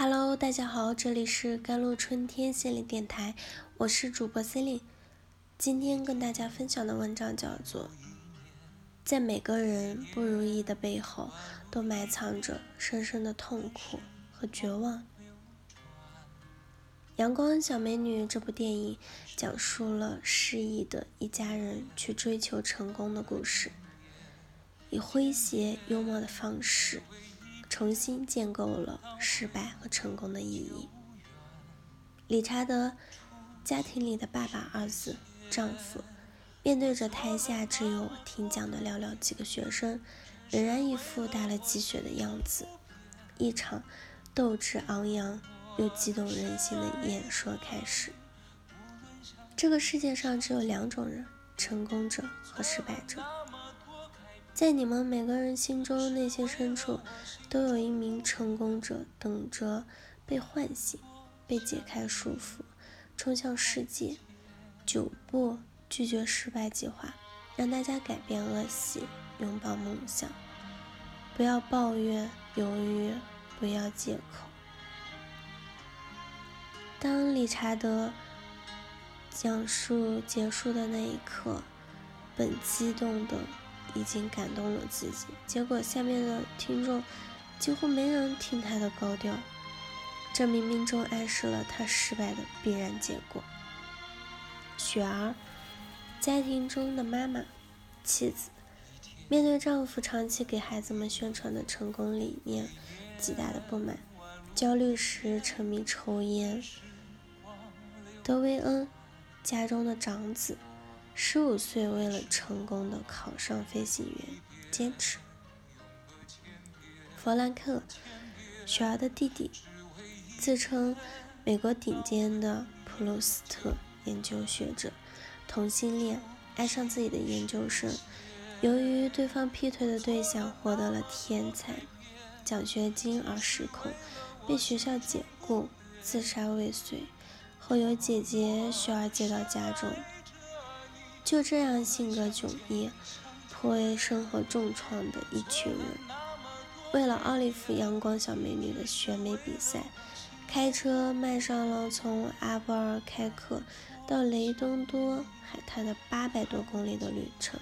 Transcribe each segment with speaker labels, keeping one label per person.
Speaker 1: Hello，大家好，这里是甘露春天心理电台，我是主播 c e l i n e 今天跟大家分享的文章叫做《在每个人不如意的背后，都埋藏着深深的痛苦和绝望》。《阳光小美女》这部电影讲述了失意的一家人去追求成功的故事，以诙谐幽默的方式。重新建构了失败和成功的意义。理查德家庭里的爸爸、儿子、丈夫，面对着台下只有听讲的寥寥几个学生，仍然一副打了鸡血的样子。一场斗志昂扬又激动人心的演说开始。这个世界上只有两种人：成功者和失败者。在你们每个人心中内心深处，都有一名成功者等着被唤醒、被解开束缚，冲向世界。九步拒绝失败计划，让大家改变恶习，拥抱梦想。不要抱怨、犹豫，不要借口。当理查德讲述结束的那一刻，本激动的。已经感动了自己，结果下面的听众几乎没人听他的高调，这冥冥中暗示了他失败的必然结果。雪儿，家庭中的妈妈、妻子，面对丈夫长期给孩子们宣传的成功理念，极大的不满，焦虑时沉迷抽烟。德维恩，家中的长子。十五岁，为了成功的考上飞行员，坚持。弗兰克，雪儿的弟弟，自称美国顶尖的普鲁斯特研究学者，同性恋，爱上自己的研究生，由于对方劈腿的对象获得了天才奖学金而失控，被学校解雇，自杀未遂，后由姐姐雪儿接到家中。就这样，性格迥异、颇为生活重创的一群人，为了奥利弗阳光小美女的选美比赛，开车迈上了从阿布尔开克到雷东多海滩的八百多公里的旅程。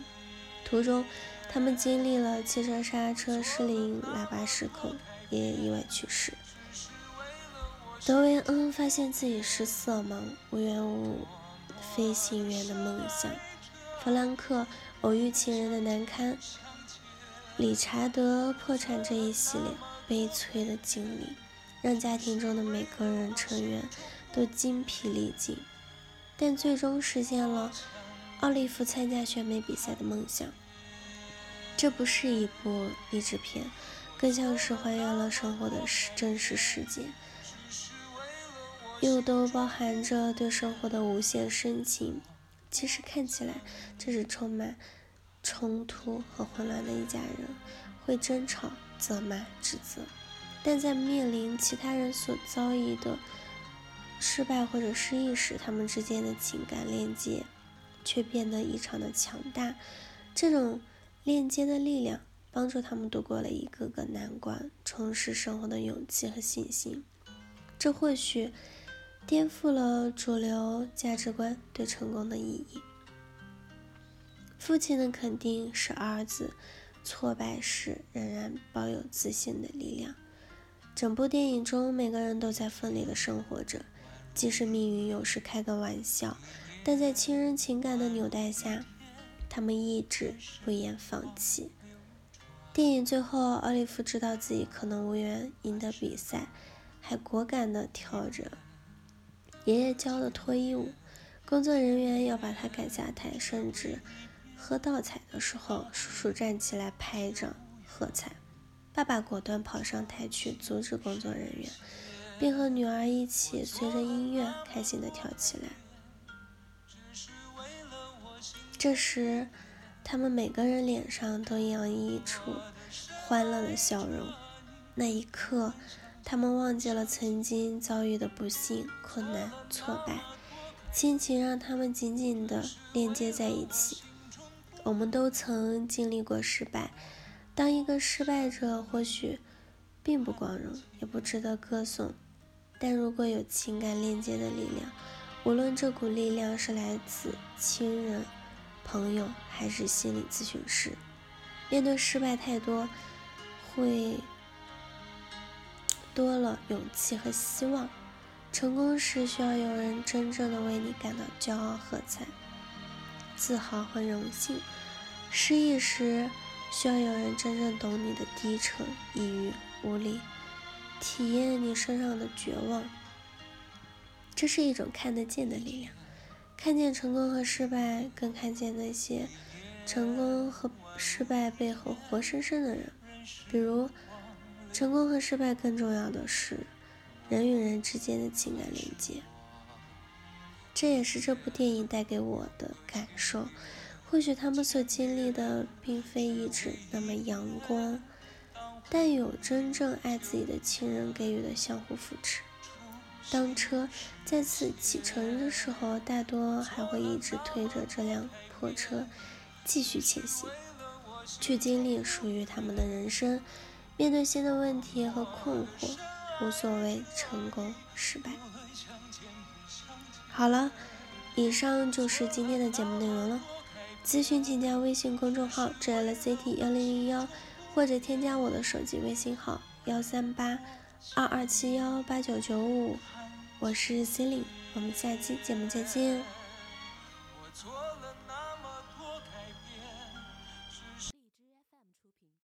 Speaker 1: 途中，他们经历了汽车刹车失灵、喇叭失控，也意外去世。德维恩发现自己是色盲，无缘无故飞行员的梦想。弗兰克偶遇情人的难堪，理查德破产这一系列悲催的经历，让家庭中的每个人成员都精疲力尽，但最终实现了奥利弗参加选美比赛的梦想。这不是一部励志片，更像是还原了生活的实真实世界，又都包含着对生活的无限深情。其实看起来，这是充满冲突和混乱的一家人，会争吵、责骂、指责，但在面临其他人所遭遇的失败或者失意时，他们之间的情感链接却变得异常的强大。这种链接的力量，帮助他们度过了一个个难关，重拾生活的勇气和信心。这或许。颠覆了主流价值观对成功的意义。父亲的肯定使儿子挫败时仍然抱有自信的力量。整部电影中，每个人都在奋力的生活着，即使命运有时开个玩笑，但在亲人情感的纽带下，他们一直不言放弃。电影最后，奥利弗知道自己可能无缘赢得比赛，还果敢地跳着。爷爷教的脱衣舞，工作人员要把他赶下台，甚至喝倒彩的时候，叔叔站起来拍掌喝彩。爸爸果断跑上台去阻止工作人员，并和女儿一起随着音乐开心地跳起来。这时，他们每个人脸上都洋溢出欢乐的笑容。那一刻。他们忘记了曾经遭遇的不幸、困难、挫败，亲情让他们紧紧地连接在一起。我们都曾经历过失败，当一个失败者或许并不光荣，也不值得歌颂，但如果有情感链接的力量，无论这股力量是来自亲人、朋友还是心理咨询师，面对失败太多，会多了勇气和希望。成功时需要有人真正的为你感到骄傲、喝彩、自豪和荣幸；失意时需要有人真正懂你的低沉、抑郁、无力，体验你身上的绝望。这是一种看得见的力量，看见成功和失败，更看见那些成功和失败背后活生生的人。比如，成功和失败更重要的是。人与人之间的情感连接，这也是这部电影带给我的感受。或许他们所经历的并非一直那么阳光，但有真正爱自己的亲人给予的相互扶持。当车再次启程的时候，大多还会一直推着这辆破车继续前行，去经历属于他们的人生，面对新的问题和困惑。无所谓成功失败。好了，以上就是今天的节目内容了。咨询请加微信公众号 “jlct 幺零零幺”，或者添加我的手机微信号幺三八二二七幺八九九五。我是 c e l i n e 我们下期节目再见。